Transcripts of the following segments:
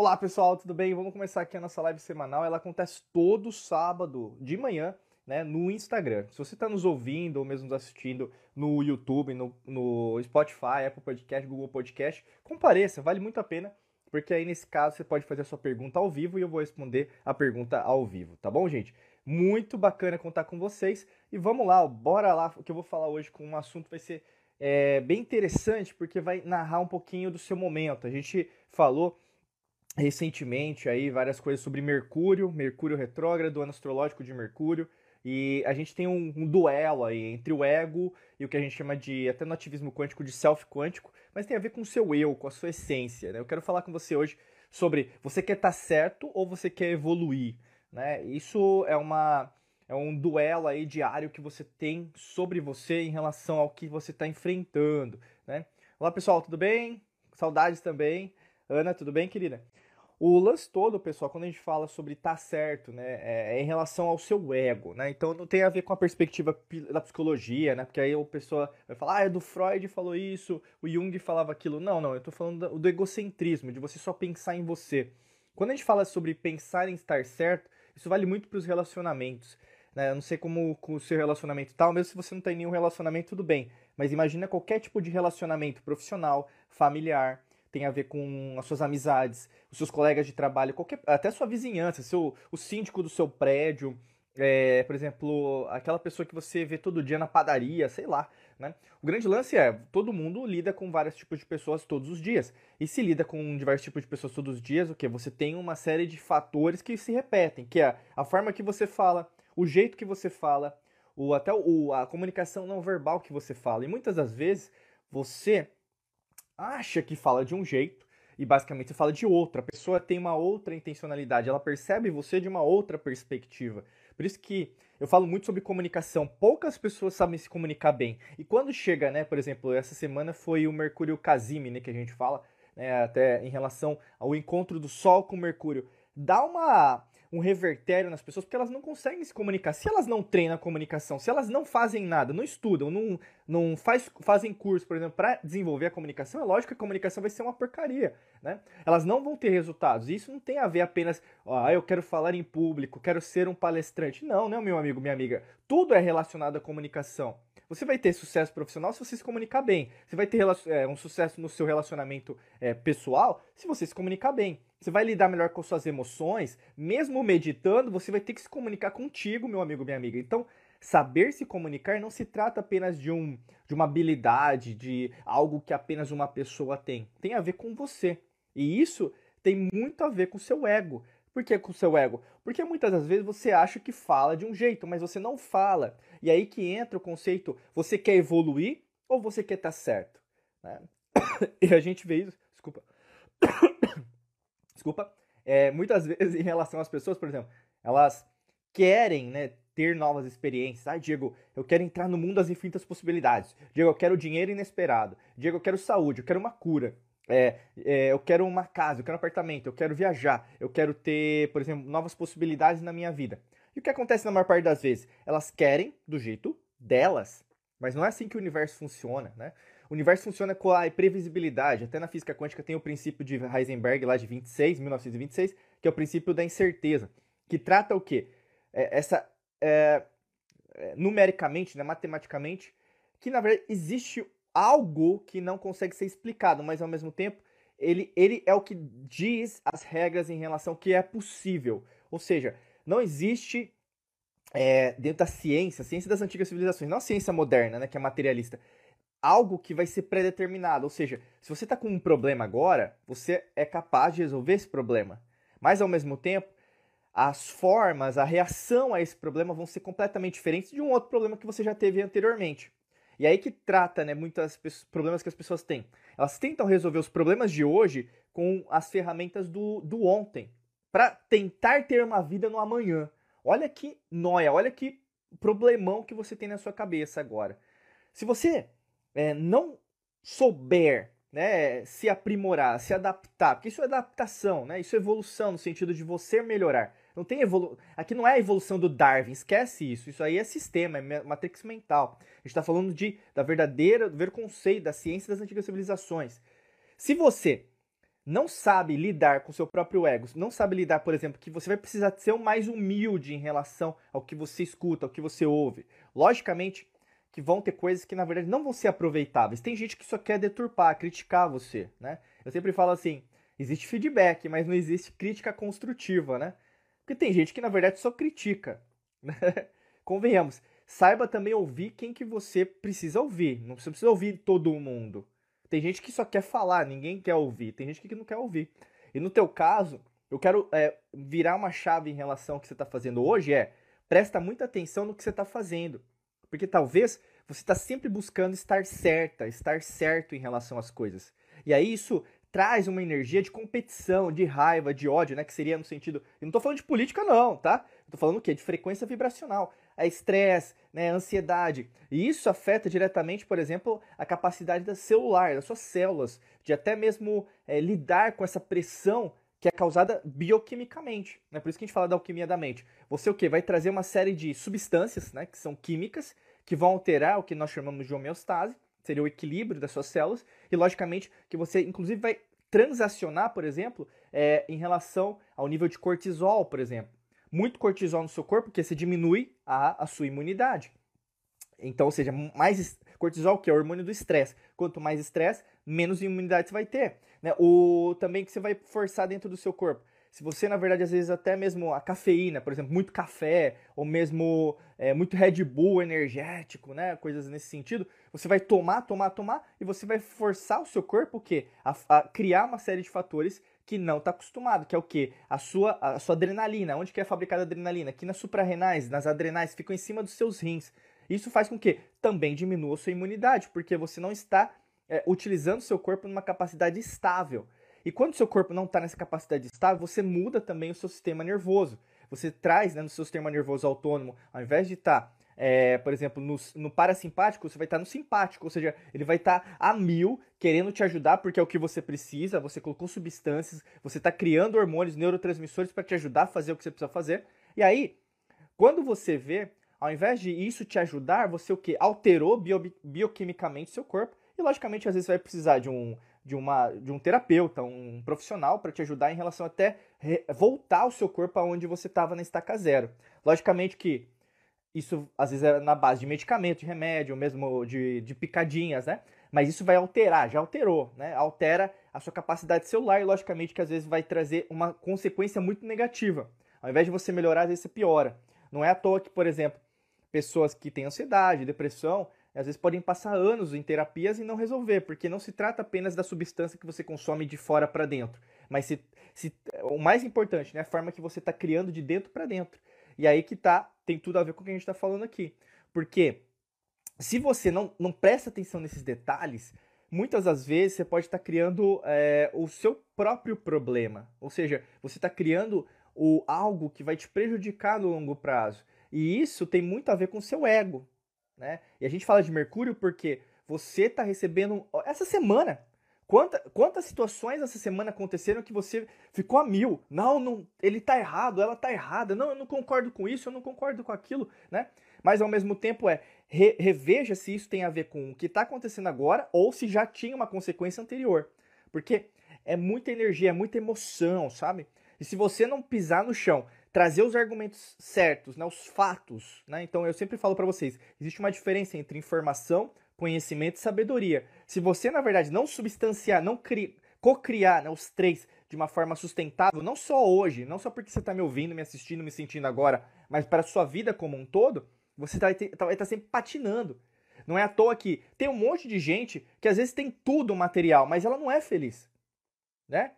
Olá pessoal, tudo bem? Vamos começar aqui a nossa live semanal. Ela acontece todo sábado de manhã, né, no Instagram. Se você está nos ouvindo ou mesmo nos assistindo no YouTube, no, no Spotify, Apple Podcast, Google Podcast, compareça, vale muito a pena, porque aí nesse caso você pode fazer a sua pergunta ao vivo e eu vou responder a pergunta ao vivo, tá bom, gente? Muito bacana contar com vocês e vamos lá, bora lá, o que eu vou falar hoje com um assunto vai ser é, bem interessante porque vai narrar um pouquinho do seu momento. A gente falou recentemente aí várias coisas sobre Mercúrio, Mercúrio retrógrado, ano astrológico de Mercúrio, e a gente tem um, um, duelo aí entre o ego e o que a gente chama de, até no ativismo quântico, de self quântico, mas tem a ver com o seu eu, com a sua essência. Né? Eu quero falar com você hoje sobre você quer estar tá certo ou você quer evoluir. Né? Isso é uma é um duelo aí diário que você tem sobre você em relação ao que você está enfrentando. Né? Olá pessoal, tudo bem? Saudades também. Ana, tudo bem, querida? O lance todo, pessoal, quando a gente fala sobre tá certo, né, é, é, em relação ao seu ego, né? Então não tem a ver com a perspectiva da psicologia, né? Porque aí a pessoa vai falar, ah, é do Freud falou isso, o Jung falava aquilo. Não, não, eu tô falando do, egocentrismo, de você só pensar em você. Quando a gente fala sobre pensar em estar certo, isso vale muito para os relacionamentos. Né? Eu não sei como o seu relacionamento tal, mesmo se você não tem nenhum relacionamento, tudo bem. Mas imagina qualquer tipo de relacionamento profissional, familiar, tem a ver com as suas amizades, os seus colegas de trabalho, qualquer, até sua vizinhança, seu, o síndico do seu prédio, é, por exemplo, aquela pessoa que você vê todo dia na padaria, sei lá. Né? O grande lance é, todo mundo lida com vários tipos de pessoas todos os dias. E se lida com diversos tipos de pessoas todos os dias, o que? Você tem uma série de fatores que se repetem, que é a forma que você fala, o jeito que você fala, o, até o, a comunicação não verbal que você fala. E muitas das vezes você acha que fala de um jeito e basicamente você fala de outra. A pessoa tem uma outra intencionalidade, ela percebe você de uma outra perspectiva. Por isso que eu falo muito sobre comunicação. Poucas pessoas sabem se comunicar bem. E quando chega, né, por exemplo, essa semana foi o Mercúrio Casime, né, que a gente fala, né, até em relação ao encontro do Sol com Mercúrio. Dá uma um revertério nas pessoas, porque elas não conseguem se comunicar. Se elas não treinam a comunicação, se elas não fazem nada, não estudam, não, não faz, fazem curso, por exemplo, para desenvolver a comunicação, é lógico que a comunicação vai ser uma porcaria, né? Elas não vão ter resultados. E isso não tem a ver apenas, ah, eu quero falar em público, quero ser um palestrante. Não, né, meu amigo, minha amiga? Tudo é relacionado à comunicação. Você vai ter sucesso profissional se você se comunicar bem. Você vai ter é, um sucesso no seu relacionamento é, pessoal se você se comunicar bem. Você vai lidar melhor com suas emoções, mesmo meditando, você vai ter que se comunicar contigo, meu amigo, minha amiga. Então, saber se comunicar não se trata apenas de, um, de uma habilidade, de algo que apenas uma pessoa tem. Tem a ver com você. E isso tem muito a ver com o seu ego. Por que com o seu ego? Porque muitas das vezes você acha que fala de um jeito, mas você não fala. E aí que entra o conceito: você quer evoluir ou você quer estar tá certo? Né? E a gente vê isso. Desculpa. Desculpa. É, muitas vezes em relação às pessoas, por exemplo, elas querem né, ter novas experiências. Ah, Diego, eu quero entrar no mundo das infinitas possibilidades. Diego, eu quero dinheiro inesperado. Diego, eu quero saúde, eu quero uma cura. É, é, eu quero uma casa, eu quero um apartamento, eu quero viajar, eu quero ter, por exemplo, novas possibilidades na minha vida. E o que acontece na maior parte das vezes? Elas querem do jeito delas, mas não é assim que o universo funciona, né? O universo funciona com a imprevisibilidade. Até na física quântica tem o princípio de Heisenberg lá de 26, 1926, que é o princípio da incerteza, que trata o quê? É, essa é, é numericamente, né, matematicamente, que na verdade existe algo que não consegue ser explicado, mas ao mesmo tempo ele, ele é o que diz as regras em relação ao que é possível. Ou seja, não existe é, dentro da ciência, ciência das antigas civilizações, não a ciência moderna, né, que é materialista, algo que vai ser predeterminado. Ou seja, se você está com um problema agora, você é capaz de resolver esse problema. Mas ao mesmo tempo, as formas, a reação a esse problema vão ser completamente diferentes de um outro problema que você já teve anteriormente. E aí que trata, né, muitos problemas que as pessoas têm. Elas tentam resolver os problemas de hoje com as ferramentas do, do ontem, para tentar ter uma vida no amanhã. Olha que noia, olha que problemão que você tem na sua cabeça agora. Se você é, não souber né, se aprimorar, se adaptar, porque isso é adaptação, né, isso é evolução no sentido de você melhorar. Não tem evolu Aqui não é a evolução do Darwin, esquece isso. Isso aí é sistema, é matrix mental. A gente está falando de, da verdadeira, do ver conceito da ciência das antigas civilizações. Se você não sabe lidar com seu próprio ego, não sabe lidar, por exemplo, que você vai precisar ser mais humilde em relação ao que você escuta, ao que você ouve. Logicamente que vão ter coisas que na verdade não vão ser aproveitáveis. Tem gente que só quer deturpar, criticar você, né? Eu sempre falo assim, existe feedback, mas não existe crítica construtiva, né? Porque tem gente que na verdade só critica. Né? Convenhamos, saiba também ouvir quem que você precisa ouvir. Não precisa ouvir todo mundo. Tem gente que só quer falar, ninguém quer ouvir. Tem gente que não quer ouvir. E no teu caso, eu quero é, virar uma chave em relação ao que você está fazendo hoje é presta muita atenção no que você está fazendo. Porque talvez você está sempre buscando estar certa, estar certo em relação às coisas. E aí isso traz uma energia de competição, de raiva, de ódio, né? Que seria no sentido. Eu não estou falando de política, não, tá? Tô falando o quê? De frequência vibracional. É estresse, né? Ansiedade. E isso afeta diretamente, por exemplo, a capacidade da celular, das suas células, de até mesmo é, lidar com essa pressão que é causada bioquimicamente. Né? Por isso que a gente fala da alquimia da mente. Você o quê? Vai trazer uma série de substâncias, né? Que são químicas, que vão alterar o que nós chamamos de homeostase, seria o equilíbrio das suas células, e logicamente que você, inclusive, vai transacionar, por exemplo, é, em relação ao nível de cortisol, por exemplo. Muito cortisol no seu corpo, porque você diminui a, a sua imunidade. Então, ou seja, mais cortisol, que é o hormônio do estresse. Quanto mais estresse, menos imunidade você vai ter. Né? O, também que você vai forçar dentro do seu corpo. Se você, na verdade, às vezes até mesmo a cafeína, por exemplo, muito café, ou mesmo é, muito Red Bull energético, né? Coisas nesse sentido, você vai tomar, tomar, tomar, e você vai forçar o seu corpo o quê? A, a criar uma série de fatores que não está acostumado, que é o quê? A sua, a sua adrenalina. Onde que é fabricada a adrenalina? Aqui nas suprarrenais, nas adrenais, ficam em cima dos seus rins. Isso faz com que também diminua a sua imunidade, porque você não está é, utilizando o seu corpo numa capacidade estável. E quando o seu corpo não está nessa capacidade estável, você muda também o seu sistema nervoso. Você traz né, no seu sistema nervoso autônomo, ao invés de estar, tá, é, por exemplo, no, no, parasimpático, você vai estar tá no simpático, ou seja, ele vai estar tá a mil, querendo te ajudar porque é o que você precisa, você colocou substâncias, você está criando hormônios, neurotransmissores para te ajudar a fazer o que você precisa fazer. E aí, quando você vê, ao invés de isso te ajudar, você o que? Alterou bio, bioquimicamente seu corpo. E logicamente, às vezes, você vai precisar de um de, uma, de um terapeuta, um profissional para te ajudar em relação até voltar o seu corpo aonde você estava na estaca zero. Logicamente que isso às vezes é na base de medicamento, de remédio, mesmo de, de picadinhas, né? Mas isso vai alterar, já alterou, né? Altera a sua capacidade celular e logicamente que às vezes vai trazer uma consequência muito negativa. Ao invés de você melhorar, às vezes você piora. Não é à toa que, por exemplo, pessoas que têm ansiedade, depressão, às vezes podem passar anos em terapias e não resolver, porque não se trata apenas da substância que você consome de fora para dentro, mas se, se, o mais importante, né, a forma que você está criando de dentro para dentro. E aí que tá, tem tudo a ver com o que a gente está falando aqui. Porque se você não, não presta atenção nesses detalhes, muitas das vezes você pode estar tá criando é, o seu próprio problema. Ou seja, você está criando o, algo que vai te prejudicar no longo prazo. E isso tem muito a ver com o seu ego. Né? E a gente fala de Mercúrio porque você está recebendo. Essa semana, Quanta, quantas situações essa semana aconteceram que você ficou a mil? Não, não, ele está errado, ela está errada. Não, eu não concordo com isso, eu não concordo com aquilo, né? Mas ao mesmo tempo é re, reveja se isso tem a ver com o que está acontecendo agora ou se já tinha uma consequência anterior, porque é muita energia, é muita emoção, sabe? E se você não pisar no chão trazer os argumentos certos, né, os fatos. Né? Então eu sempre falo para vocês, existe uma diferença entre informação, conhecimento e sabedoria. Se você, na verdade, não substanciar, não co-criar né, os três de uma forma sustentável, não só hoje, não só porque você está me ouvindo, me assistindo, me sentindo agora, mas para a sua vida como um todo, você vai estar tá, tá sempre patinando. Não é à toa que tem um monte de gente que às vezes tem tudo material, mas ela não é feliz. Né?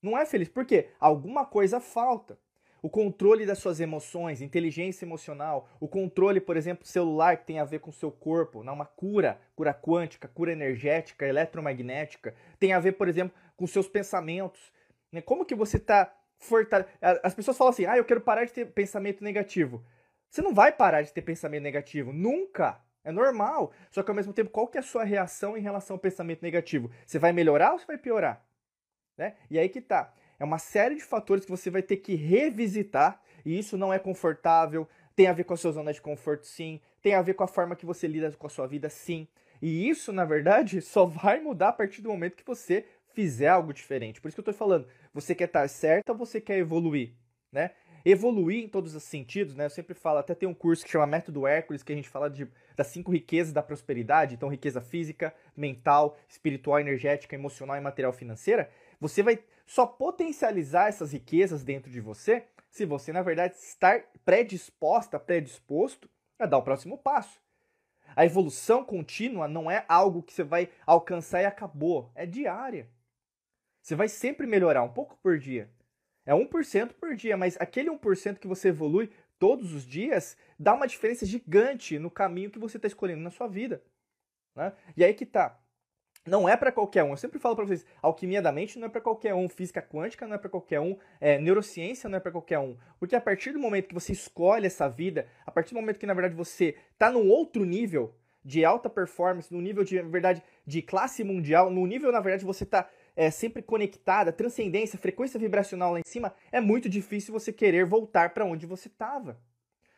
Não é feliz. Por quê? Alguma coisa falta o controle das suas emoções, inteligência emocional, o controle, por exemplo, celular que tem a ver com o seu corpo, né? uma cura, cura quântica, cura energética, eletromagnética, tem a ver, por exemplo, com seus pensamentos. Né? Como que você está fortalecendo? As pessoas falam assim, ah, eu quero parar de ter pensamento negativo. Você não vai parar de ter pensamento negativo, nunca. É normal. Só que ao mesmo tempo, qual que é a sua reação em relação ao pensamento negativo? Você vai melhorar ou você vai piorar? Né? E aí que tá. É uma série de fatores que você vai ter que revisitar, e isso não é confortável, tem a ver com a sua zona de conforto, sim, tem a ver com a forma que você lida com a sua vida, sim. E isso, na verdade, só vai mudar a partir do momento que você fizer algo diferente. Por isso que eu estou falando, você quer estar certo ou você quer evoluir, né? Evoluir em todos os sentidos, né? Eu sempre falo, até tem um curso que chama Método Hércules, que a gente fala de, das cinco riquezas da prosperidade, então riqueza física, mental, espiritual, energética, emocional e material financeira. Você vai só potencializar essas riquezas dentro de você se você, na verdade, estar predisposta, predisposto a dar o próximo passo. A evolução contínua não é algo que você vai alcançar e acabou, é diária. Você vai sempre melhorar um pouco por dia. É 1% por dia, mas aquele 1% que você evolui todos os dias dá uma diferença gigante no caminho que você está escolhendo na sua vida. Né? E aí que tá. Não é para qualquer um. Eu sempre falo para vocês, alquimia da mente não é para qualquer um, física quântica não é para qualquer um, é, neurociência não é para qualquer um. Porque a partir do momento que você escolhe essa vida, a partir do momento que na verdade você está num outro nível de alta performance, no nível de verdade de classe mundial, no nível na verdade você está é, sempre conectada, transcendência, frequência vibracional lá em cima, é muito difícil você querer voltar para onde você estava.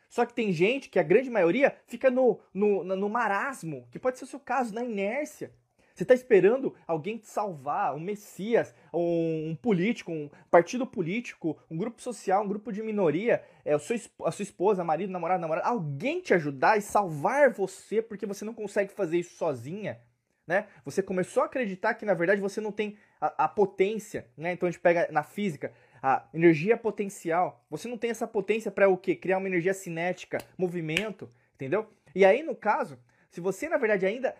Só que tem gente que a grande maioria fica no, no, no marasmo, que pode ser o seu caso, na inércia. Você está esperando alguém te salvar, um messias, um, um, político, um partido político, um grupo social, um grupo de minoria, é, a, sua, a sua esposa, marido, namorado, namorada, alguém te ajudar e salvar você porque você não consegue fazer isso sozinha. Né? Você começou a acreditar que na verdade você não tem a, a potência, né? Então a gente pega na física a energia potencial. Você não tem essa potência para o quê? Criar uma energia cinética, movimento, entendeu? E aí no caso, se você na verdade ainda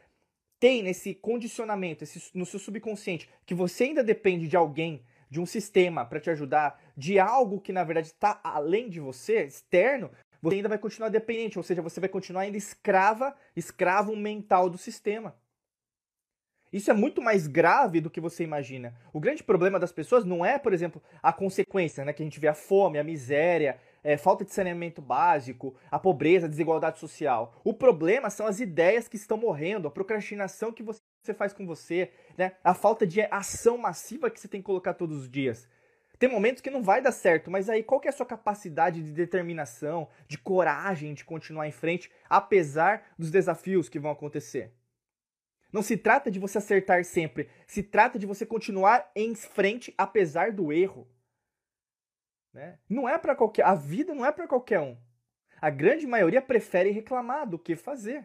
tem nesse condicionamento, esse, no seu subconsciente, que você ainda depende de alguém, de um sistema para te ajudar, de algo que na verdade está além de você, externo, você ainda vai continuar dependente, ou seja, você vai continuar ainda escrava, escravo mental do sistema. Isso é muito mais grave do que você imagina. O grande problema das pessoas não é, por exemplo, a consequência, né? Que a gente vê a fome, a miséria, é, falta de saneamento básico, a pobreza, a desigualdade social. O problema são as ideias que estão morrendo, a procrastinação que você faz com você, né? a falta de ação massiva que você tem que colocar todos os dias. Tem momentos que não vai dar certo, mas aí qual que é a sua capacidade de determinação, de coragem de continuar em frente, apesar dos desafios que vão acontecer? Não se trata de você acertar sempre, se trata de você continuar em frente apesar do erro. Né? Não é para qualquer, a vida não é para qualquer um. A grande maioria prefere reclamar do que fazer.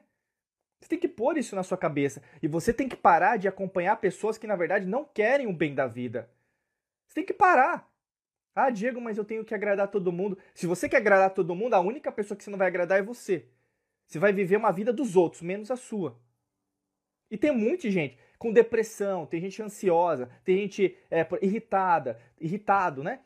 Você tem que pôr isso na sua cabeça e você tem que parar de acompanhar pessoas que na verdade não querem o bem da vida. Você tem que parar. Ah, Diego, mas eu tenho que agradar todo mundo. Se você quer agradar todo mundo, a única pessoa que você não vai agradar é você. Você vai viver uma vida dos outros, menos a sua. E tem muita gente com depressão, tem gente ansiosa, tem gente é, irritada, irritado, né?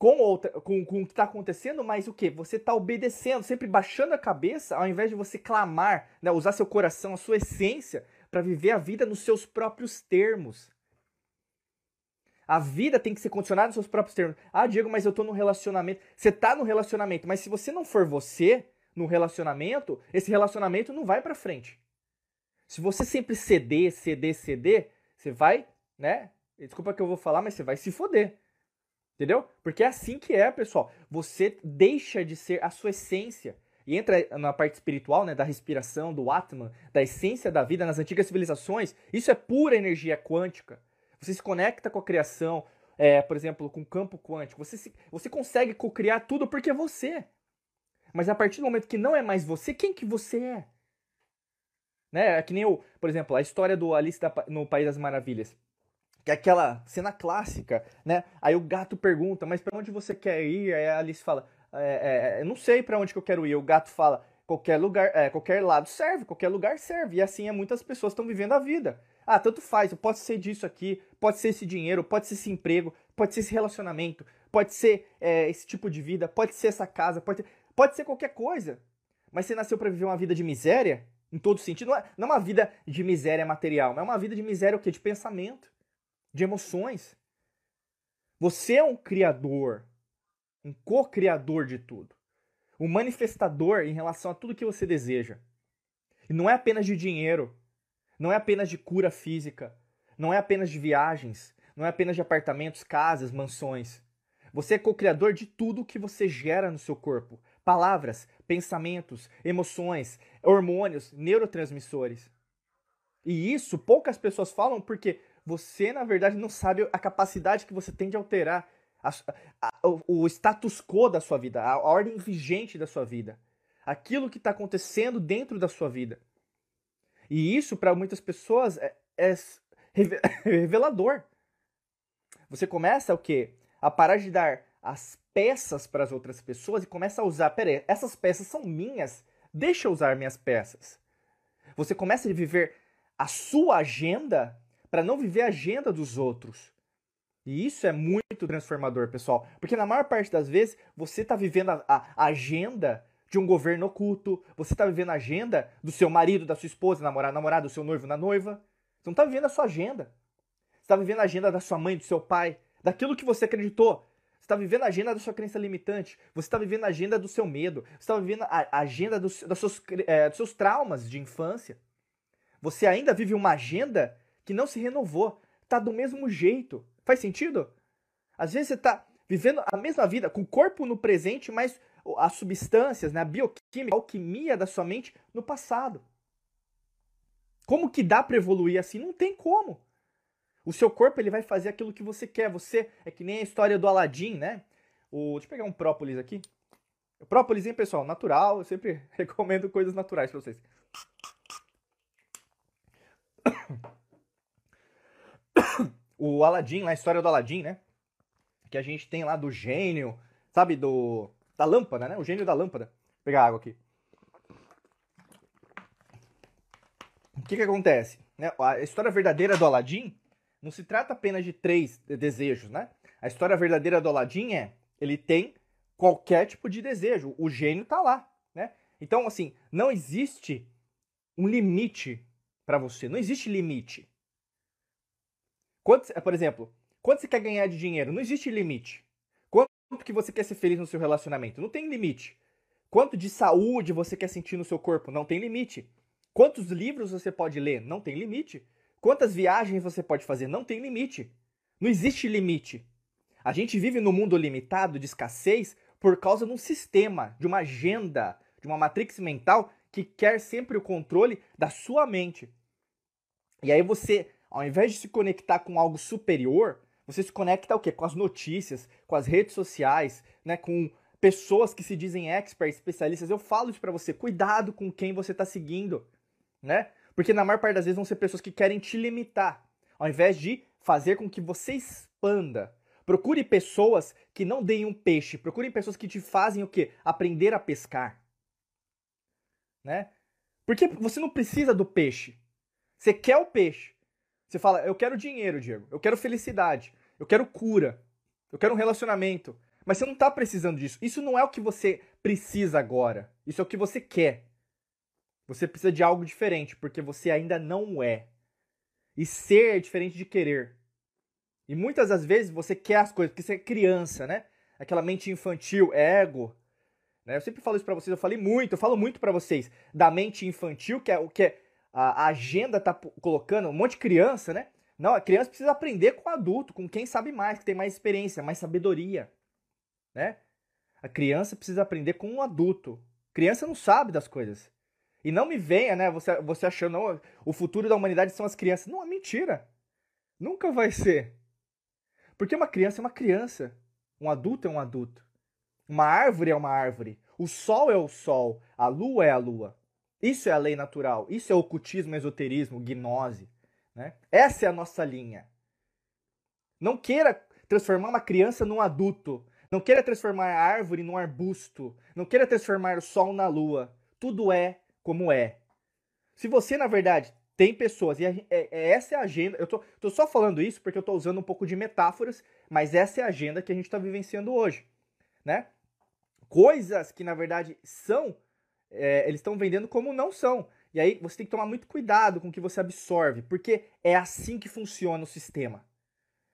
com, outra, com, com o que está acontecendo, mas o que? Você está obedecendo, sempre baixando a cabeça, ao invés de você clamar, né, usar seu coração, a sua essência, para viver a vida nos seus próprios termos. A vida tem que ser condicionada nos seus próprios termos. Ah, Diego, mas eu estou no relacionamento. Você está no relacionamento, mas se você não for você no relacionamento, esse relacionamento não vai para frente. Se você sempre ceder, ceder, ceder, você vai, né? Desculpa que eu vou falar, mas você vai se foder. Entendeu? Porque é assim que é, pessoal. Você deixa de ser a sua essência. E entra na parte espiritual, né, da respiração, do Atman, da essência da vida nas antigas civilizações. Isso é pura energia quântica. Você se conecta com a criação, é, por exemplo, com o campo quântico. Você, se, você consegue co-criar tudo porque é você. Mas a partir do momento que não é mais você, quem que você é? Né? É que nem o, por exemplo, a história do Alice da, no País das Maravilhas. Que é aquela cena clássica, né? Aí o gato pergunta, mas para onde você quer ir? Aí a Alice fala, é, é, eu não sei para onde que eu quero ir. O gato fala, qualquer lugar, é, qualquer lado serve, qualquer lugar serve. E assim é, muitas pessoas estão vivendo a vida. Ah, tanto faz, pode ser disso aqui, pode ser esse dinheiro, pode ser esse emprego, pode ser esse relacionamento, pode ser é, esse tipo de vida, pode ser essa casa, pode, pode ser qualquer coisa. Mas você nasceu para viver uma vida de miséria, em todo sentido, não é, não é uma vida de miséria material, mas é uma vida de miséria o quê? De pensamento de emoções. Você é um criador, um co-criador de tudo. Um manifestador em relação a tudo que você deseja. E não é apenas de dinheiro, não é apenas de cura física, não é apenas de viagens, não é apenas de apartamentos, casas, mansões. Você é co-criador de tudo que você gera no seu corpo. Palavras, pensamentos, emoções, hormônios, neurotransmissores. E isso poucas pessoas falam porque você, na verdade, não sabe a capacidade que você tem de alterar a, a, o, status quo da sua vida, a, a ordem vigente da sua vida, aquilo que está acontecendo dentro da sua vida. E isso, para muitas pessoas, é, é revelador. Você começa o quê? A parar de dar as peças para as outras pessoas e começa a usar, peraí, essas peças são minhas, deixa eu usar minhas peças. Você começa a viver a sua agenda para não viver a agenda dos outros. E isso é muito transformador, pessoal. Porque na maior parte das vezes você está vivendo a, a, agenda de um governo oculto, você está vivendo a agenda do seu marido, da sua esposa, namorado, namorado, do seu noivo, na noiva. Você não está vivendo a sua agenda. Você está vivendo a agenda da sua mãe, do seu pai, daquilo que você acreditou. Está vivendo a agenda da sua crença limitante. Você está vivendo a agenda do seu medo. Você está vivendo a agenda dos, seus, é, dos seus traumas de infância. Você ainda vive uma agenda que não se renovou. Está do mesmo jeito. Faz sentido? Às vezes você está vivendo a mesma vida, com o corpo no presente, mas as substâncias, né, a bioquímica, a alquimia da sua mente no passado. Como que dá para evoluir assim? Não tem como. O seu corpo ele vai fazer aquilo que você quer. Você é que nem a história do Aladim, né? O, deixa eu pegar um própolis aqui. Própolis, hein, pessoal? Natural. Eu sempre recomendo coisas naturais para vocês. O Aladim, a história do Aladim, né? Que a gente tem lá do gênio, sabe? Do da lâmpada, né? O gênio da lâmpada. Vou pegar água aqui. O que que acontece? Né? A história verdadeira do Aladim não se trata apenas de três desejos, né? A história verdadeira do Aladim é ele tem qualquer tipo de desejo. O gênio tá lá, né? Então, assim, não existe um limite para você. Não existe limite. Quanto, por exemplo, quanto você quer ganhar de dinheiro? Não existe limite. Quanto que você quer ser feliz no seu relacionamento? Não tem limite. Quanto de saúde você quer sentir no seu corpo? Não tem limite. Quantos livros você pode ler? Não tem limite. Quantas viagens você pode fazer? Não tem limite. Não existe limite. A gente vive no mundo limitado de escassez por causa de um sistema, de uma agenda, de uma matrix mental que quer sempre o controle da sua mente. E aí você, ao invés de se conectar com algo superior, você se conecta o quê? Com as notícias, com as redes sociais, né? Com pessoas que se dizem experts, especialistas. Eu falo isso para você. Cuidado com quem você está seguindo, né? Porque na maior parte das vezes vão ser pessoas que querem te limitar, ao invés de fazer com que você expanda. Procure pessoas que não deem um peixe. Procure pessoas que te fazem o quê? Aprender a pescar. Né? Porque você não precisa do peixe. Você quer o peixe. Você fala, eu quero dinheiro, Diego. Eu quero felicidade. Eu quero cura. Eu quero um relacionamento. Mas você não está precisando disso. Isso não é o que você precisa agora. Isso é o que você quer. Você precisa de algo diferente, porque você ainda não é. E ser é diferente de querer. E muitas das vezes você quer as coisas, porque você é criança, né? Aquela mente infantil, ego. Né? Eu sempre falo isso para vocês, eu falei muito, eu falo muito para vocês da mente infantil, que é o que a agenda tá colocando, um monte de criança, né? Não, a criança precisa aprender com o adulto, com quem sabe mais, que tem mais experiência, mais sabedoria, né? A criança precisa aprender com um adulto. A criança não sabe das coisas. E não me venha, né, você, você achando, não, o futuro da humanidade são as crianças. Não, é mentira. Nunca vai ser. Porque uma criança é uma criança. Um adulto é um adulto. Uma árvore é uma árvore. O sol é o sol. A lua é a lua. Isso é a lei natural. Isso é ocultismo, esoterismo, gnose. Né? Essa é a nossa linha. Não queira transformar uma criança num adulto. Não queira transformar a árvore num arbusto. Não queira transformar o sol na lua. Tudo é como é. Se você, na verdade, tem pessoas, e é, é, essa é a agenda. Eu tô, tô só falando isso porque eu tô usando um pouco de metáforas, mas essa é a agenda que a gente está vivenciando hoje. Né? Coisas que, na verdade, são. É, eles estão vendendo como não são. E aí você tem que tomar muito cuidado com o que você absorve, porque é assim que funciona o sistema.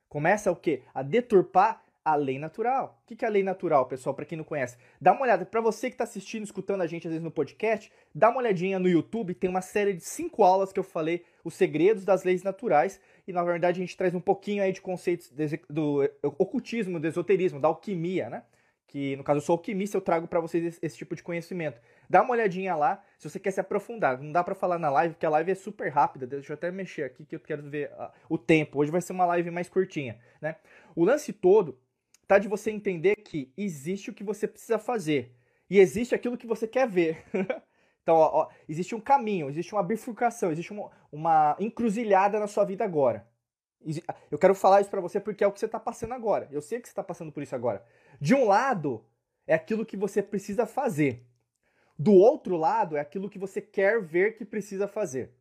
Começa o quê? A deturpar a lei natural. O que é a lei natural, pessoal, para quem não conhece? Dá uma olhada, para você que está assistindo, escutando a gente às vezes no podcast, dá uma olhadinha no YouTube, tem uma série de cinco aulas que eu falei, os segredos das leis naturais, e na verdade a gente traz um pouquinho aí de conceitos do ocultismo, do esoterismo, da alquimia, né? que no caso eu sou alquimista, eu trago para vocês esse, esse, tipo de conhecimento. Dá uma olhadinha lá, se você quer se aprofundar. Não dá para falar na live, porque a live é super rápida. Deixa eu até mexer aqui que eu quero ver uh, o tempo. Hoje vai ser uma live mais curtinha, né? O lance todo tá de você entender que existe o que você precisa fazer e existe aquilo que você quer ver. então, ó, ó, existe um caminho, existe uma bifurcação, existe uma, uma encruzilhada na sua vida agora. Eu quero falar isso para você porque é o que você está passando agora. Eu sei que você está passando por isso agora. De um lado, é aquilo que você precisa fazer. Do outro lado, é aquilo que você quer ver que precisa fazer.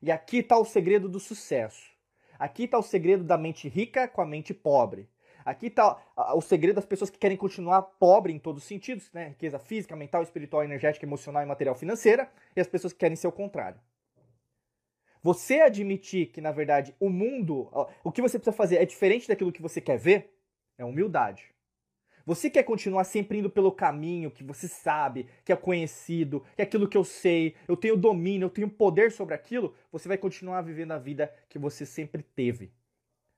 E aqui está o segredo do sucesso. Aqui está o segredo da mente rica com a mente pobre. Aqui está o segredo das pessoas que querem continuar pobre em todos os sentidos, né? Riqueza física, mental, espiritual, energética, emocional e material financeira, e as pessoas que querem ser o contrário. Você admitir que, na verdade, o mundo, o que você precisa fazer é diferente daquilo que você quer ver, é humildade. Você quer continuar sempre indo pelo caminho que você sabe, que é conhecido, que é aquilo que eu sei, eu tenho domínio, eu tenho poder sobre aquilo, você vai continuar vivendo a vida que você sempre teve.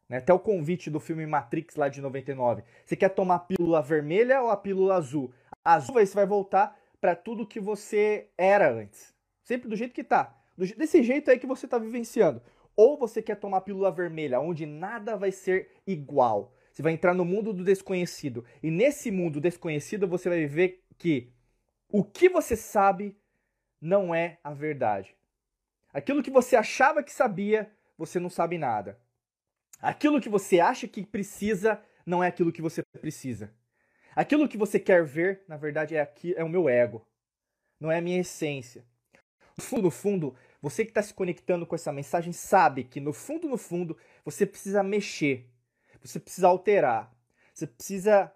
Né? Até o convite do filme Matrix lá de 99. Você quer tomar a pílula vermelha ou a pílula azul? A azul você vai voltar para tudo que você era antes. Sempre do jeito que tá desse jeito aí que você está vivenciando. Ou você quer tomar a pílula vermelha, onde nada vai ser igual. Você vai entrar no mundo do desconhecido. E nesse mundo desconhecido você vai ver que o que você sabe não é a verdade. Aquilo que você achava que sabia, você não sabe nada. Aquilo que você acha que precisa, não é aquilo que você precisa. Aquilo que você quer ver, na verdade, é, aqui, é o meu ego. Não é a minha essência. No fundo, no fundo, você que está se conectando com essa mensagem sabe que no fundo, no fundo, você precisa mexer, você precisa alterar, você precisa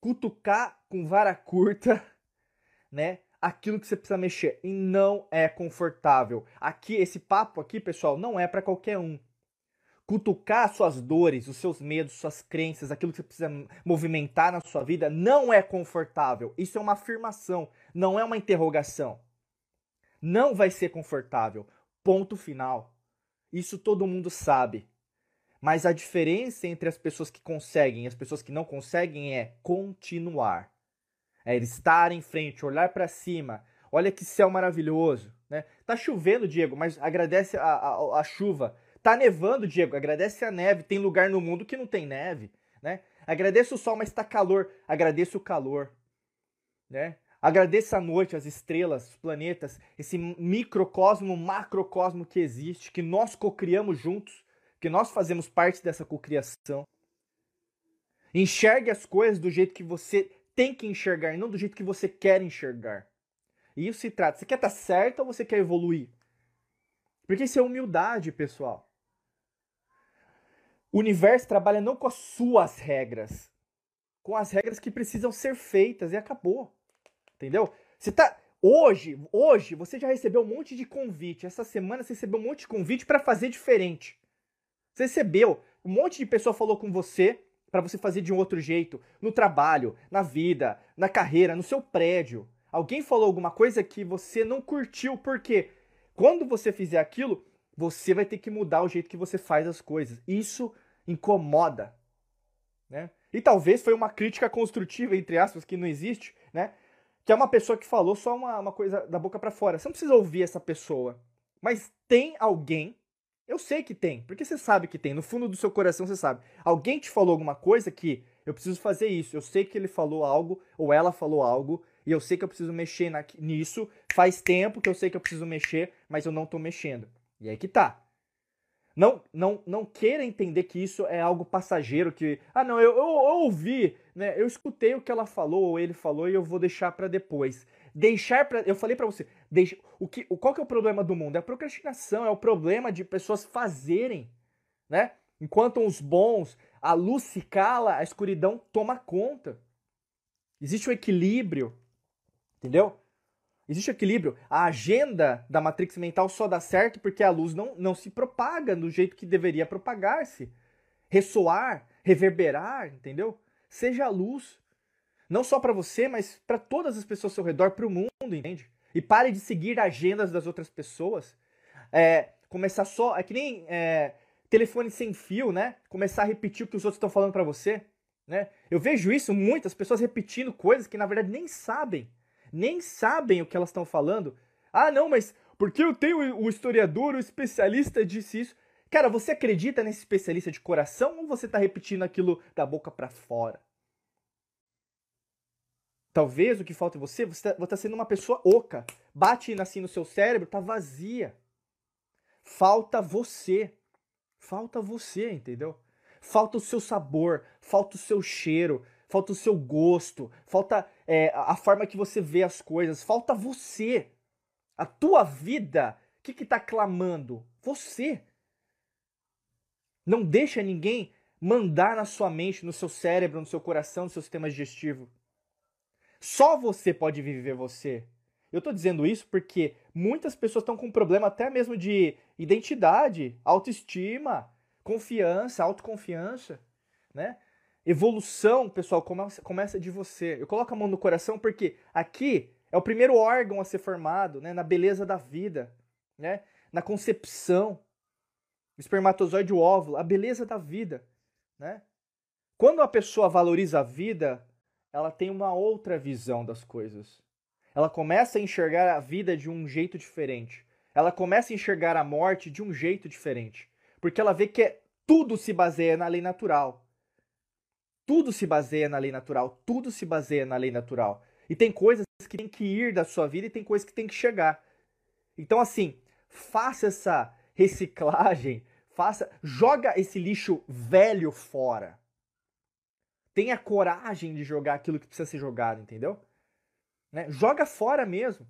cutucar com vara curta, né? Aquilo que você precisa mexer e não é confortável. Aqui, esse papo aqui, pessoal, não é para qualquer um. Cutucar suas dores, os seus medos, suas crenças, aquilo que você precisa movimentar na sua vida, não é confortável. Isso é uma afirmação, não é uma interrogação. Não vai ser confortável. Ponto final. Isso todo mundo sabe. Mas a diferença entre as pessoas que conseguem e as pessoas que não conseguem é continuar. É estar em frente, olhar para cima. Olha que céu maravilhoso, né? Tá chovendo, Diego, mas agradece a, a, a chuva. Tá nevando, Diego, agradece a neve. Tem lugar no mundo que não tem neve, né? Agradeço o sol, mas tá calor. Agradeço o calor, né? Agradeça a noite, as estrelas, os planetas, esse microcosmo, macrocosmo que existe, que nós cocriamos juntos, que nós fazemos parte dessa cocriação. Enxergue as coisas do jeito que você tem que enxergar, não do jeito que você quer enxergar. E isso se trata. Você quer estar certo ou você quer evoluir? Porque isso é humildade, pessoal. O universo trabalha não com as suas regras, com as regras que precisam ser feitas e acabou. Entendeu? Você tá. Hoje, hoje, você já recebeu um monte de convite. Essa semana você recebeu um monte de convite para fazer diferente. Você recebeu. Um monte de pessoa falou com você para você fazer de um outro jeito. No trabalho, na vida, na carreira, no seu prédio. Alguém falou alguma coisa que você não curtiu, porque quando você fizer aquilo, você vai ter que mudar o jeito que você faz as coisas. Isso incomoda. Né? E talvez foi uma crítica construtiva, entre aspas, que não existe, né? que é uma pessoa que falou só uma, uma coisa da boca para fora. Você não precisa ouvir essa pessoa. Mas tem alguém, eu sei que tem, porque você sabe que tem, no fundo do seu coração você sabe. Alguém te falou alguma coisa que eu preciso fazer isso, eu sei que ele falou algo, ou ela falou algo, e eu sei que eu preciso mexer na, nisso. Faz tempo que eu sei que eu preciso mexer, mas eu não tô mexendo. E aí que tá. Não, não, não queira entender que isso é algo passageiro, que, ah, não, eu, eu, eu ouvi, né? Eu escutei o que ela falou ou ele falou e eu vou deixar para depois. Deixar para, eu falei para você, deixa, o que, qual que é o problema do mundo? É a procrastinação, é o problema de pessoas fazerem, né? Enquanto os bons, a luz se cala, a escuridão toma conta. Existe o um equilíbrio, entendeu? Existe equilíbrio. A agenda da matrix mental só dá certo porque a luz não, não se propaga do jeito que deveria propagar-se. Ressoar, reverberar, entendeu? Seja a luz. Não só para você, mas para todas as pessoas ao seu redor, para o mundo, entende? E pare de seguir agendas das outras pessoas. É, começar só. É que nem é, telefone sem fio, né? Começar a repetir o que os outros estão falando para você. Né? Eu vejo isso muitas pessoas repetindo coisas que na verdade nem sabem, nem sabem o que elas estão falando. Ah, não, mas porque eu tenho o historiador, o especialista disse isso. Cara, você acredita nesse especialista de coração ou você está repetindo aquilo da boca para fora? Talvez o que falta em você, você está tá sendo uma pessoa oca. Bate assim no seu cérebro, tá vazia. Falta você. Falta você, entendeu? Falta o seu sabor, falta o seu cheiro, falta o seu gosto, falta é, a forma que você vê as coisas, falta você. A tua vida, o que está clamando? Você. Não deixa ninguém mandar na sua mente, no seu cérebro, no seu coração, no seu sistema digestivo. Só você pode viver você. Eu estou dizendo isso porque muitas pessoas estão com problema até mesmo de identidade, autoestima, confiança, autoconfiança, né? Evolução, pessoal, começa, começa de você. Eu coloco a mão no coração porque aqui é o primeiro órgão a ser formado, né? Na beleza da vida, né? Na concepção, espermatozoide o óvulo, a beleza da vida, né? Quando a pessoa valoriza a vida, ela tem uma outra visão das coisas. Ela começa a enxergar a vida de um jeito diferente. Ela começa a enxergar a morte de um jeito diferente. Porque ela vê que é, tudo se baseia na lei natural. Tudo se baseia na lei natural. Tudo se baseia na lei natural. E tem coisas que tem que ir da sua vida e tem coisas que tem que chegar. Então, assim, faça essa reciclagem, faça, joga esse lixo velho fora tenha coragem de jogar aquilo que precisa ser jogado, entendeu? Né? Joga fora mesmo.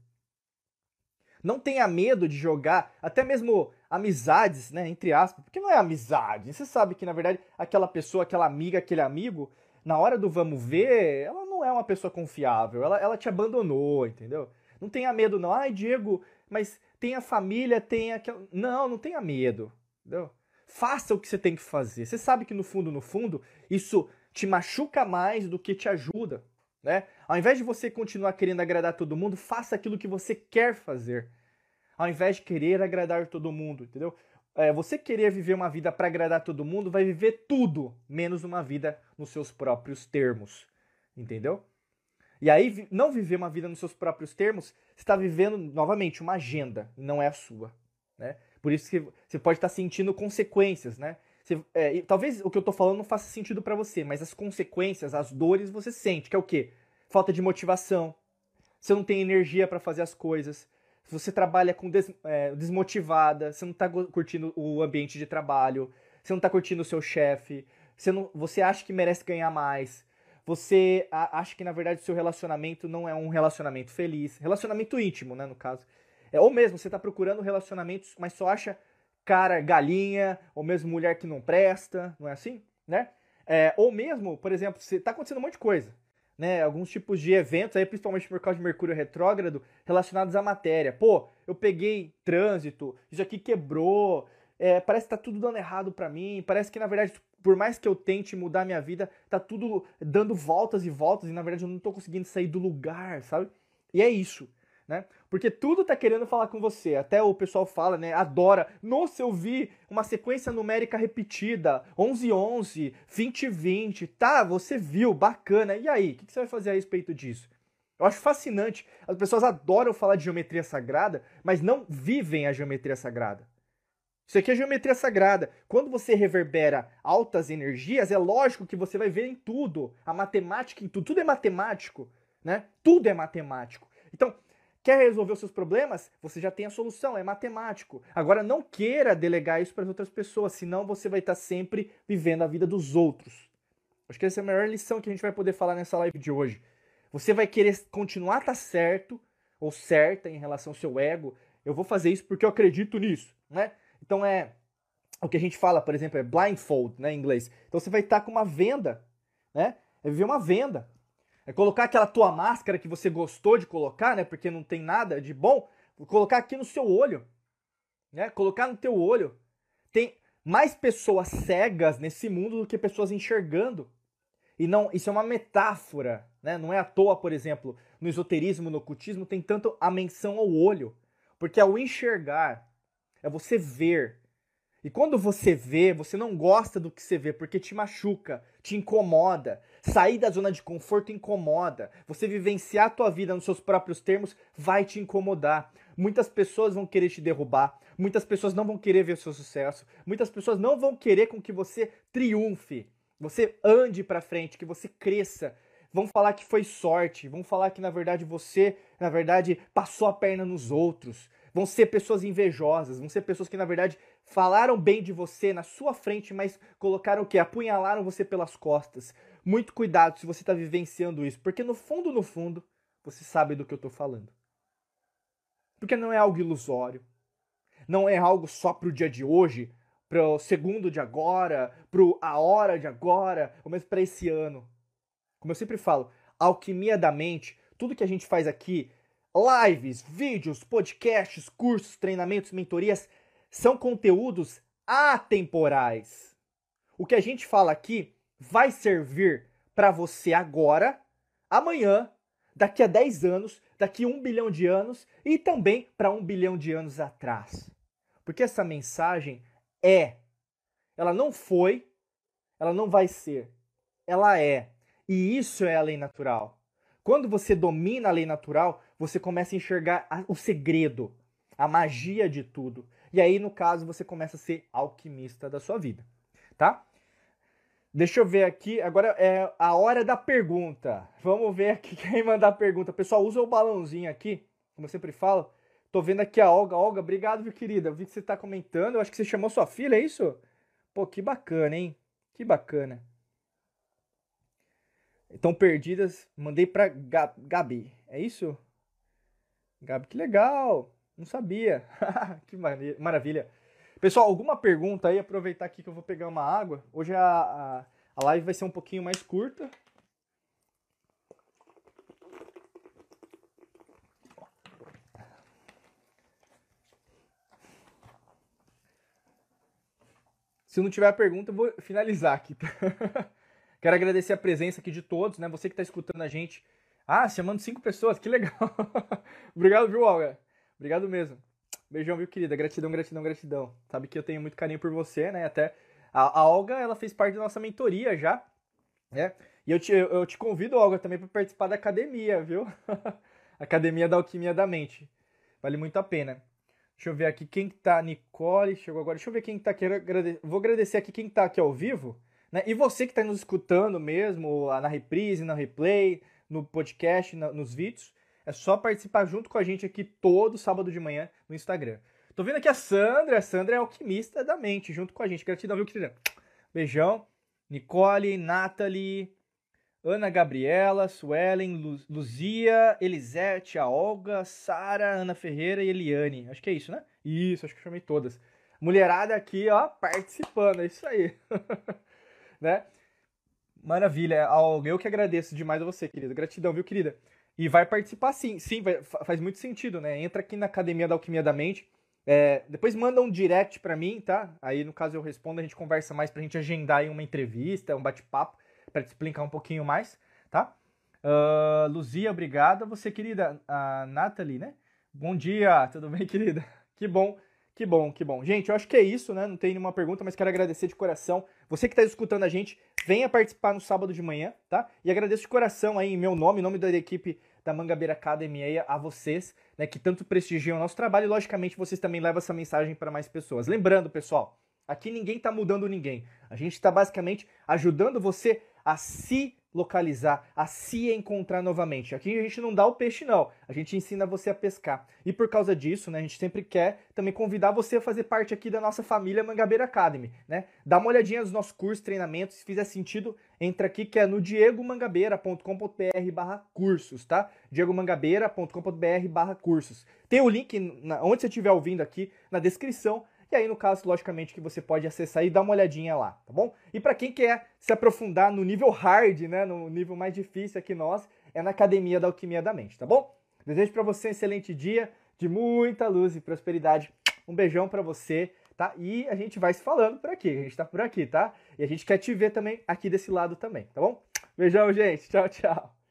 Não tenha medo de jogar, até mesmo amizades, né, entre aspas, porque não é amizade. Você sabe que na verdade aquela pessoa, aquela amiga, aquele amigo, na hora do vamos ver, ela não é uma pessoa confiável, ela, ela te abandonou, entendeu? Não tenha medo não. Ai, Diego, mas tem a família, tem aquela... Não, não tenha medo, entendeu? Faça o que você tem que fazer. Você sabe que no fundo, no fundo, isso te machuca mais do que te ajuda, né? Ao invés de você continuar querendo agradar todo mundo, faça aquilo que você quer fazer. Ao invés de querer agradar todo mundo, entendeu? É, você querer viver uma vida para agradar todo mundo, vai viver tudo, menos uma vida nos seus próprios termos, entendeu? E aí, não viver uma vida nos seus próprios termos, você está vivendo, novamente, uma agenda, não é a sua, né? Por isso que você pode estar tá sentindo consequências, né? Você, é, talvez o que eu tô falando não faça sentido para você, mas as consequências, as dores você sente, que é o quê? Falta de motivação. Você não tem energia para fazer as coisas. Você trabalha com des, é, desmotivada, você não tá curtindo o ambiente de trabalho, você não tá curtindo o seu chefe, você, não, você acha que merece ganhar mais, você a, acha que na verdade o seu relacionamento não é um relacionamento feliz, relacionamento íntimo, né, no caso. É, ou mesmo você tá procurando relacionamentos, mas só acha cara galinha, ou mesmo mulher que não presta, não é assim? Né? É, ou mesmo, por exemplo, se tá acontecendo um monte de coisa, né? Alguns tipos de eventos aí, principalmente por causa de Mercúrio retrógrado, relacionados à matéria. Pô, eu peguei trânsito, isso aqui quebrou, é, parece que tá tudo dando errado para mim, parece que na verdade, por mais que eu tente mudar minha vida, tá tudo dando voltas e voltas e na verdade eu não tô conseguindo sair do lugar, sabe? E é isso né? Porque tudo tá querendo falar com você. Até o pessoal fala, né? Adora. Nossa, eu vi uma sequência numérica repetida. 11, 11, 20, 20. Tá, você viu, bacana. E aí, o que você vai fazer a respeito disso? Eu acho fascinante. As pessoas adoram falar de geometria sagrada, mas não vivem a geometria sagrada. Isso aqui é geometria sagrada. Quando você reverbera altas energias, é lógico que você vai ver em tudo. A matemática em tudo. Tudo é matemático, né? Tudo é matemático. Então, Quer resolver os seus problemas? Você já tem a solução, é matemático. Agora não queira delegar isso para as outras pessoas, senão você vai estar sempre vivendo a vida dos outros. Acho que essa é a melhor lição que a gente vai poder falar nessa live de hoje. Você vai querer continuar a estar certo ou certa em relação ao seu ego. Eu vou fazer isso porque eu acredito nisso, né? Então é o que a gente fala, por exemplo, é blindfold, né, em inglês. Então você vai estar com uma venda, né? É viver uma venda. É colocar aquela tua máscara que você gostou de colocar, né? Porque não tem nada de bom. Colocar aqui no seu olho. Né? Colocar no teu olho. Tem mais pessoas cegas nesse mundo do que pessoas enxergando. E não, isso é uma metáfora, né? Não é à toa, por exemplo, no esoterismo, no ocultismo, tem tanto a menção ao olho. Porque ao enxergar, é você ver. E quando você vê, você não gosta do que você vê porque te machuca, te incomoda. Sair da zona de conforto incomoda. Você vivenciar a tua vida nos seus próprios termos vai te incomodar. Muitas pessoas vão querer te derrubar, muitas pessoas não vão querer ver o seu sucesso, muitas pessoas não vão querer com que você triunfe, você ande para frente, que você cresça. Vão falar que foi sorte, vão falar que na verdade você, na verdade, passou a perna nos outros. Vão ser pessoas invejosas, vão ser pessoas que na verdade falaram bem de você na sua frente, mas colocaram o quê? Apunhalaram você pelas costas. Muito cuidado se você está vivenciando isso, porque no fundo, no fundo, você sabe do que eu estou falando. Porque não é algo ilusório. Não é algo só para o dia de hoje, para o segundo de agora, para a hora de agora, ou mesmo para esse ano. Como eu sempre falo, alquimia da mente, tudo que a gente faz aqui, lives, vídeos, podcasts, cursos, treinamentos, mentorias, são conteúdos atemporais. O que a gente fala aqui vai servir para você agora, amanhã, daqui a 10 anos, daqui a um bilhão de anos e também para um bilhão de anos atrás. Porque essa mensagem é, ela não foi, ela não vai ser, ela é. E isso é a lei natural. Quando você domina a lei natural, você começa a enxergar o segredo, a magia de tudo. E aí, no caso, você começa a ser alquimista da sua vida, tá? Deixa eu ver aqui. Agora é a hora da pergunta. Vamos ver aqui quem mandar a pergunta. Pessoal, usa o balãozinho aqui, como eu sempre falo. Tô vendo aqui a Olga. Olga, obrigado, viu, querida? Eu vi que você tá comentando. Eu acho que você chamou sua filha, é isso? Pô, que bacana, hein? Que bacana. Estão perdidas. Mandei pra Gabi. É isso? Gabi, que legal. Não sabia. que maravilha. Pessoal, alguma pergunta aí? Aproveitar aqui que eu vou pegar uma água. Hoje a, a, a live vai ser um pouquinho mais curta. Se não tiver pergunta, eu vou finalizar aqui. Quero agradecer a presença aqui de todos, né? Você que está escutando a gente. Ah, chamando cinco pessoas, que legal. Obrigado, viu, Olga? Obrigado mesmo. Beijão, viu, querida? Gratidão, gratidão, gratidão. Sabe que eu tenho muito carinho por você, né? Até a, a Olga, ela fez parte da nossa mentoria já, né? E eu te, eu te convido, Olga, também para participar da academia, viu? academia da Alquimia da Mente. Vale muito a pena. Deixa eu ver aqui quem tá. Nicole chegou agora. Deixa eu ver quem tá aqui. Vou agradecer aqui quem tá aqui ao vivo. Né? E você que tá nos escutando mesmo, na reprise, na replay, no podcast, na, nos vídeos. É só participar junto com a gente aqui todo sábado de manhã no Instagram. Tô vendo aqui a Sandra. A Sandra é alquimista da mente, junto com a gente. Gratidão, viu, querida? Beijão. Nicole, Nathalie, Ana Gabriela, Suelen, Luzia, Elisete, a Olga, Sara, Ana Ferreira e Eliane. Acho que é isso, né? Isso, acho que eu chamei todas. Mulherada aqui, ó, participando. É isso aí. né? Maravilha. Eu que agradeço demais a você, querida. Gratidão, viu, querida? E vai participar sim, sim, vai, faz muito sentido, né? Entra aqui na Academia da Alquimia da Mente. É, depois manda um direct para mim, tá? Aí no caso eu respondo, a gente conversa mais pra gente agendar aí uma entrevista, um bate-papo, para te explicar um pouquinho mais, tá? Uh, Luzia, obrigada. Você, querida, a Nathalie, né? Bom dia, tudo bem, querida? Que bom, que bom, que bom. Gente, eu acho que é isso, né? Não tem nenhuma pergunta, mas quero agradecer de coração. Você que está escutando a gente, venha participar no sábado de manhã, tá? E agradeço de coração aí, em meu nome, em nome da equipe da Mangabeira Academy a vocês, né, que tanto prestigiam o nosso trabalho e, logicamente, vocês também levam essa mensagem para mais pessoas. Lembrando, pessoal, aqui ninguém está mudando ninguém. A gente está basicamente ajudando você a se localizar, a se encontrar novamente. Aqui a gente não dá o peixe, não. A gente ensina você a pescar. E por causa disso, né, a gente sempre quer também convidar você a fazer parte aqui da nossa família Mangabeira Academy, né? Dá uma olhadinha nos nossos cursos, treinamentos, se fizer sentido, entra aqui que é no diegomangabeira.com.br barra cursos, tá? diegomangabeira.com.br barra cursos. Tem o link na, onde você estiver ouvindo aqui na descrição e aí, no caso, logicamente, que você pode acessar e dar uma olhadinha lá, tá bom? E para quem quer se aprofundar no nível hard, né, no nível mais difícil aqui nós, é na Academia da Alquimia da Mente, tá bom? Desejo para você um excelente dia de muita luz e prosperidade. Um beijão para você, tá? E a gente vai se falando por aqui, a gente tá por aqui, tá? E a gente quer te ver também aqui desse lado também, tá bom? Beijão, gente. Tchau, tchau.